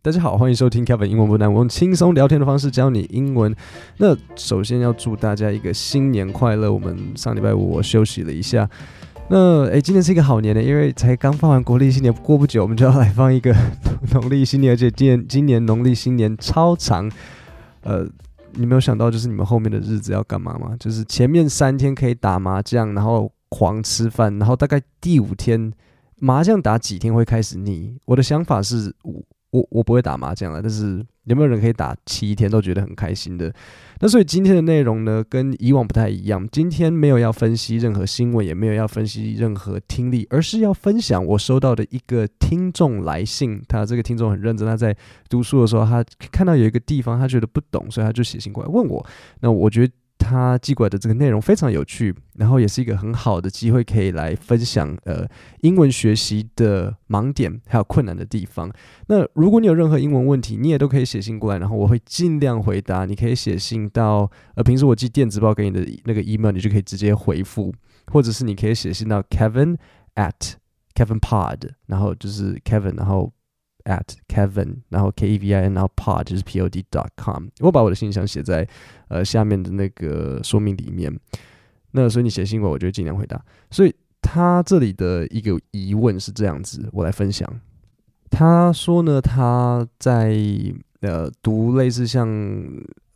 大家好，欢迎收听 Kevin 英文不难，我用轻松聊天的方式教你英文。那首先要祝大家一个新年快乐。我们上礼拜五我休息了一下，那诶，今年是一个好年呢，因为才刚放完国历新年，过不久我们就要来放一个 农历新年，而且今年今年农历新年超长。呃，你没有想到就是你们后面的日子要干嘛吗？就是前面三天可以打麻将，然后狂吃饭，然后大概第五天麻将打几天会开始腻。我的想法是五。我我不会打麻将了，但是有没有人可以打七天都觉得很开心的？那所以今天的内容呢，跟以往不太一样。今天没有要分析任何新闻，也没有要分析任何听力，而是要分享我收到的一个听众来信。他这个听众很认真，他在读书的时候，他看到有一个地方他觉得不懂，所以他就写信过来问我。那我觉得。他寄过来的这个内容非常有趣，然后也是一个很好的机会，可以来分享呃英文学习的盲点还有困难的地方。那如果你有任何英文问题，你也都可以写信过来，然后我会尽量回答。你可以写信到呃平时我寄电子报给你的那个 email，你就可以直接回复，或者是你可以写信到 Kevin at Kevin Pod，然后就是 Kevin，然后。At Kevin，然后 K E V I N，然后 pod 就是 P O D dot com。我把我的信箱写在呃下面的那个说明里面。那所以你写信过，我就尽量回答。所以他这里的一个疑问是这样子，我来分享。他说呢，他在呃读类似像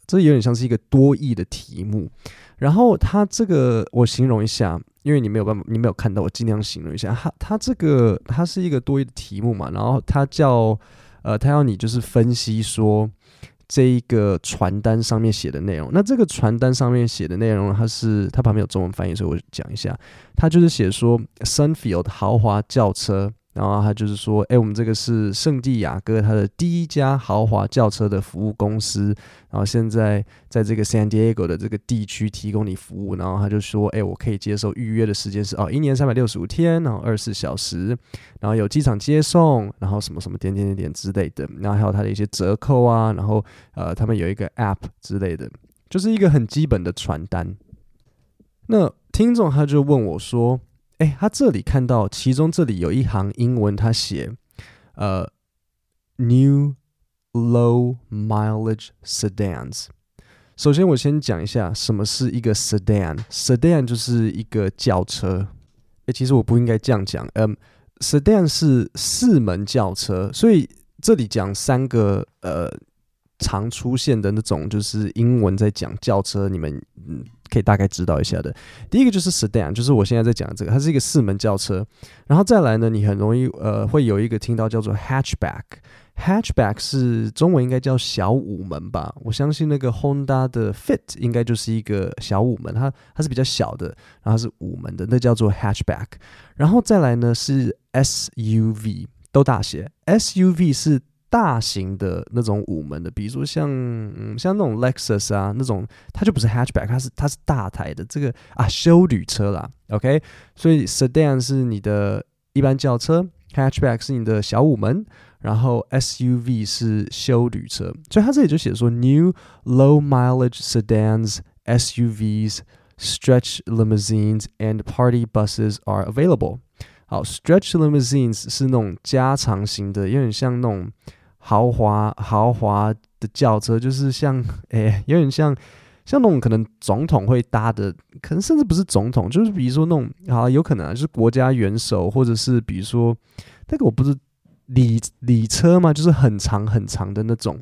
这有点像是一个多义的题目，然后他这个我形容一下。因为你没有办法，你没有看到，我尽量形容一下。它它这个它是一个多义的题目嘛，然后它叫呃，它要你就是分析说这一个传单上面写的内容。那这个传单上面写的内容，它是它旁边有中文翻译，所以我讲一下。它就是写说 Sunfield 豪华轿车。然后他就是说，哎，我们这个是圣地亚哥他的第一家豪华轿车的服务公司，然后现在在这个 San Diego 的这个地区提供你服务。然后他就说，哎，我可以接受预约的时间是哦，一年三百六十五天，然后二十四小时，然后有机场接送，然后什么什么点点点点之类的，然后还有他的一些折扣啊，然后呃，他们有一个 App 之类的，就是一个很基本的传单。那听众他就问我说。哎，他这里看到其中这里有一行英文，他写呃，New Low Mileage Sedans。首先，我先讲一下什么是一个 Sedan。Sedan 就是一个轿车。哎，其实我不应该这样讲。嗯，Sedan 是四门轿车，所以这里讲三个呃常出现的那种就是英文在讲轿车，你们嗯。可以大概知道一下的。第一个就是 sedan，就是我现在在讲的这个，它是一个四门轿车。然后再来呢，你很容易呃会有一个听到叫做 hatchback。hatchback 是中文应该叫小五门吧？我相信那个 Honda 的 Fit 应该就是一个小五门，它它是比较小的，然后是五门的，那叫做 hatchback。然后再来呢是 SUV，都大写，SUV 是。大型的那种五门的，比如说像嗯像那种 Lexus 啊那种，它就不是 hatchback，它是它是大台的这个啊修旅车啦，OK，所以 sedan 是你的一般轿车，hatchback 是你的小五门，然后 SUV 是修旅车，所以它这里就写说 new low mileage sedans, SUVs, stretch limousines and party buses are available。好，stretch limousines 是那种加长型的，有点像那种。豪华豪华的轿车，就是像 诶、有点像像那种可能总统会搭的，可能甚至不是总统，就是比如说那种好有可能啊，就是国家元首，或者是比如说那个我不是礼礼车嘛，就是很长很长的那种。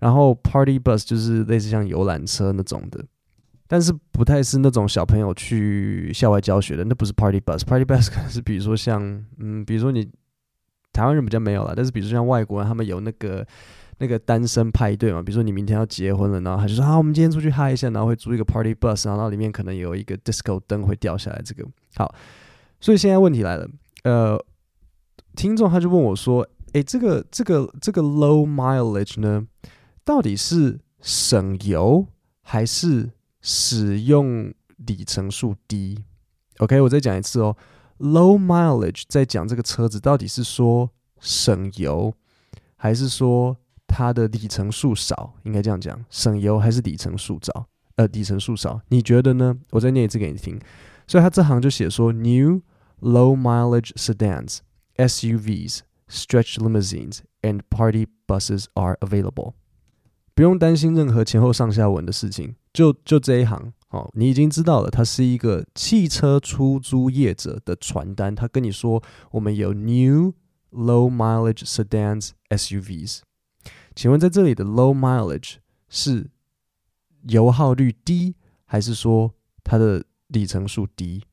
然后 party bus 就是类似像游览车那种的，但是不太是那种小朋友去校外教学的，那不是 party bus。party bus 可能是比如说像嗯，比如说你。台湾人比较没有了，但是比如说像外国人，他们有那个那个单身派对嘛，比如说你明天要结婚了，然后他就说啊，我们今天出去嗨一下，然后会租一个 party bus，然后里面可能有一个 disco 灯会掉下来。这个好，所以现在问题来了，呃，听众他就问我说，诶，这个这个这个 low mileage 呢，到底是省油还是使用里程数低？OK，我再讲一次哦。Low mileage 在讲这个车子到底是说省油，还是说它的里程数少？应该这样讲，省油还是里程数少？呃，里程数少，你觉得呢？我再念一次给你听。所以他这行就写说，New low mileage sedans, SUVs, stretch limousines and party buses are available。不用担心任何前后上下文的事情，就就这一行哦，你已经知道了，它是一个汽车出租业者的传单，他跟你说我们有 new low mileage sedans SUVs。请问在这里的 low mileage 是油耗率低，还是说它的里程数低？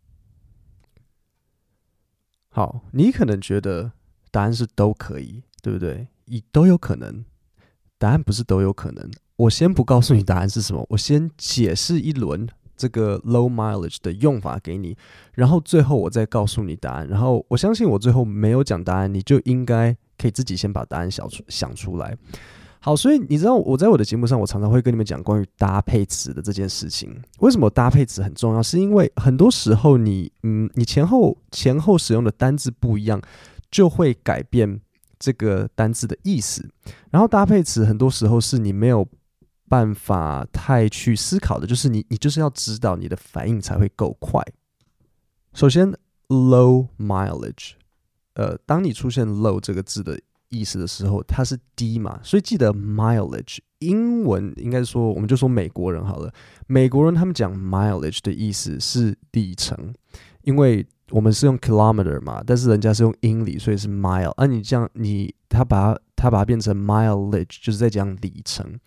好，你可能觉得答案是都可以，对不对？你都有可能。答案不是都有可能。我先不告诉你答案是什么，我先解释一轮这个 low mileage 的用法给你，然后最后我再告诉你答案。然后我相信我最后没有讲答案，你就应该可以自己先把答案想出想出来。好，所以你知道我在我的节目上，我常常会跟你们讲关于搭配词的这件事情。为什么搭配词很重要？是因为很多时候你嗯，你前后前后使用的单字不一样，就会改变这个单字的意思。然后搭配词很多时候是你没有办法太去思考的，就是你你就是要知道你的反应才会够快。首先，low mileage，呃，当你出现 low 这个字的。意思的时候，它是低嘛，所以记得 mileage。英文应该说，我们就说美国人好了。美国人他们讲 mileage 的意思是里程，因为我们是用 kilometer 嘛，但是人家是用英里，所以是 mile。啊，你这样你他把它他把它变成 mileage，就是在讲里程。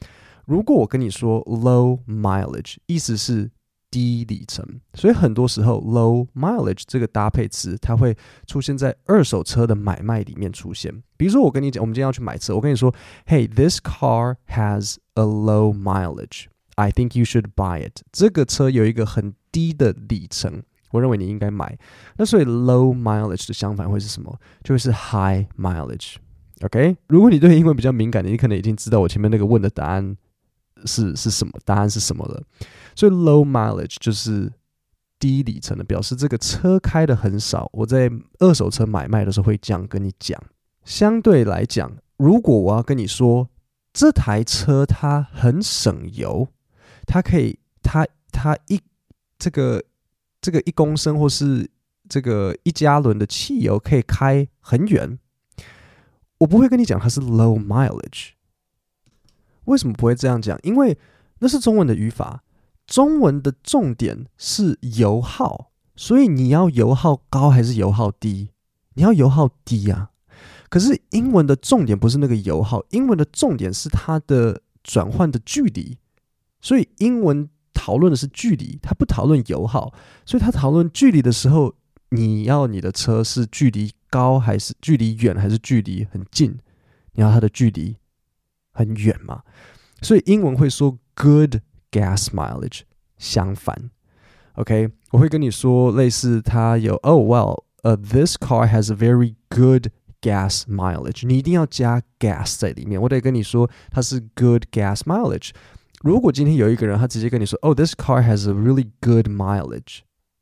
如果我跟你说 low mileage，意思是。低里程，所以很多时候 low mileage 这个搭配词，它会出现在二手车的买卖里面出现。比如说，我跟你讲，我们今天要去买车，我跟你说，Hey, this car has a low mileage. I think you should buy it. 这个车有一个很低的里程，我认为你应该买。那所以 low mileage 的相反会是什么？就会是 high mileage。OK，如果你对英文比较敏感的，你可能已经知道我前面那个问的答案。是是什么？答案是什么了？所以 low mileage 就是低里程的，表示这个车开的很少。我在二手车买卖的时候会这样跟你讲。相对来讲，如果我要跟你说这台车它很省油，它可以它它一这个这个一公升或是这个一加仑的汽油可以开很远，我不会跟你讲它是 low mileage。为什么不会这样讲？因为那是中文的语法，中文的重点是油耗，所以你要油耗高还是油耗低？你要油耗低啊。可是英文的重点不是那个油耗，英文的重点是它的转换的距离，所以英文讨论的是距离，它不讨论油耗。所以它讨论距离的时候，你要你的车是距离高还是距离远还是距离很近？你要它的距离。很远嘛，所以英文会说 good gas mileage。相反，OK，我会跟你说类似，它有 Oh well，呃，this car has a very good gas mileage。你一定要加 gas 在里面，我得跟你说它是 good gas mileage。如果今天有一个人他直接跟你说，Oh this car has a really good mileage，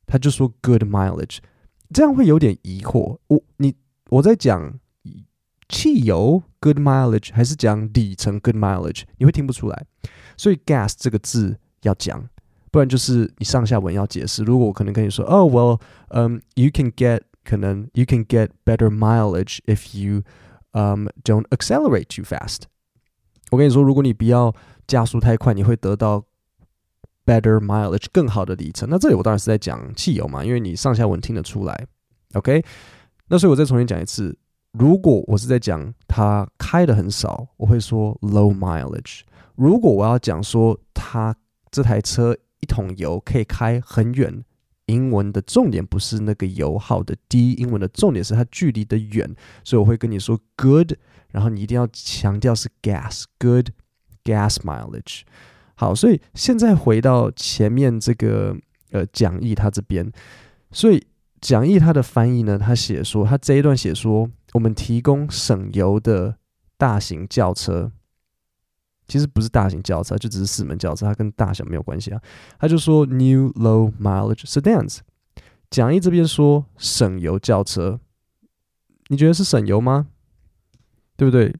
他就说 good mileage，这样会有点疑惑。我你我在讲。 汽油 good mileage 还是讲里程 good mileage，你会听不出来，所以 gas 这个字要讲，不然就是你上下文要解释。如果我可能跟你说，哦、oh,，well，嗯、um,，you can get 可能 you can get better mileage if you um don't accelerate too fast。我跟你说，如果你不要加速太快，你会得到 better mileage 更好的里程。那这里我当然是在讲汽油嘛，因为你上下文听得出来。OK，那所以我再重新讲一次。如果我是在讲它开的很少，我会说 low mileage。如果我要讲说它这台车一桶油可以开很远，英文的重点不是那个油耗的低，英文的重点是它距离的远，所以我会跟你说 good，然后你一定要强调是 gas，good gas mileage。好，所以现在回到前面这个呃讲义它这边，所以讲义它的翻译呢，它写说它这一段写说。我们提供省油的大型轿车，其实不是大型轿车，就只是四门轿车，它跟大小没有关系啊。他就说 New Low Mileage Sedans。讲义这边说省油轿车，你觉得是省油吗？对不对？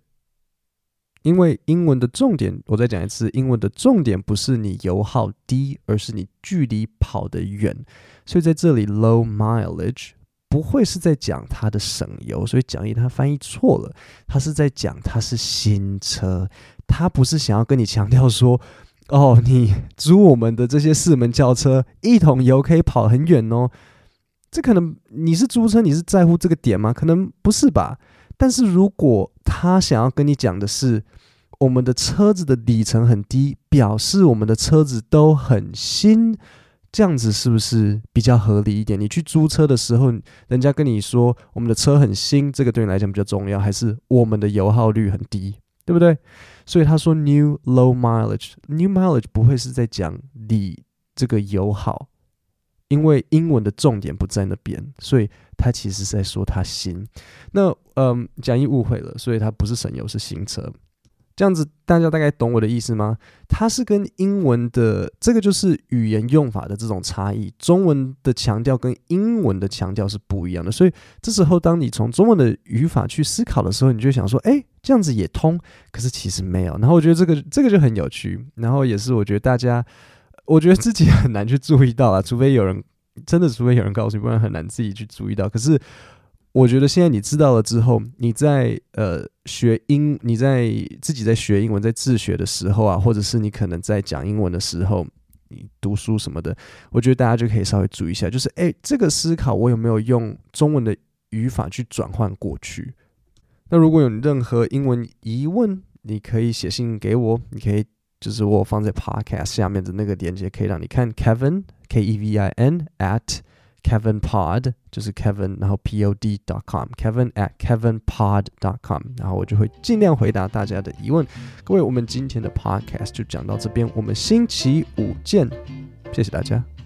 因为英文的重点，我再讲一次，英文的重点不是你油耗低，而是你距离跑得远。所以在这里，low mileage。不会是在讲它的省油，所以讲义它翻译错了，它是在讲它是新车，它不是想要跟你强调说，哦，你租我们的这些四门轿车，一桶油可以跑很远哦。这可能你是租车，你是在乎这个点吗？可能不是吧。但是如果他想要跟你讲的是，我们的车子的里程很低，表示我们的车子都很新，这样子是不是比较合理一点？你去租车的时候，人家跟你说我们的车很新，这个对你来讲比较重要，还是我们的油耗率很低，对不对？所以他说 new low mileage，new mileage 不会是在讲你这个油耗。因为英文的重点不在那边，所以他其实是在说他新。那嗯，讲义误会了，所以他不是省油，是新车。这样子大家大概懂我的意思吗？它是跟英文的这个就是语言用法的这种差异，中文的强调跟英文的强调是不一样的。所以这时候当你从中文的语法去思考的时候，你就想说，哎，这样子也通，可是其实没有。然后我觉得这个这个就很有趣，然后也是我觉得大家。我觉得自己很难去注意到啊，除非有人真的，除非有人告诉你，不然很难自己去注意到。可是我觉得现在你知道了之后，你在呃学英，你在自己在学英文，在自学的时候啊，或者是你可能在讲英文的时候，你读书什么的，我觉得大家就可以稍微注意一下，就是诶，这个思考我有没有用中文的语法去转换过去？那如果有任何英文疑问，你可以写信给我，你可以。就是我放在 Podcast 下面的那个链接，可以让你看 Kevin K E V I N at Kevin Pod，就是 Kevin，然后 P O D dot com，Kevin at Kevin Pod dot com，然后我就会尽量回答大家的疑问。各位，我们今天的 Podcast 就讲到这边，我们星期五见，谢谢大家。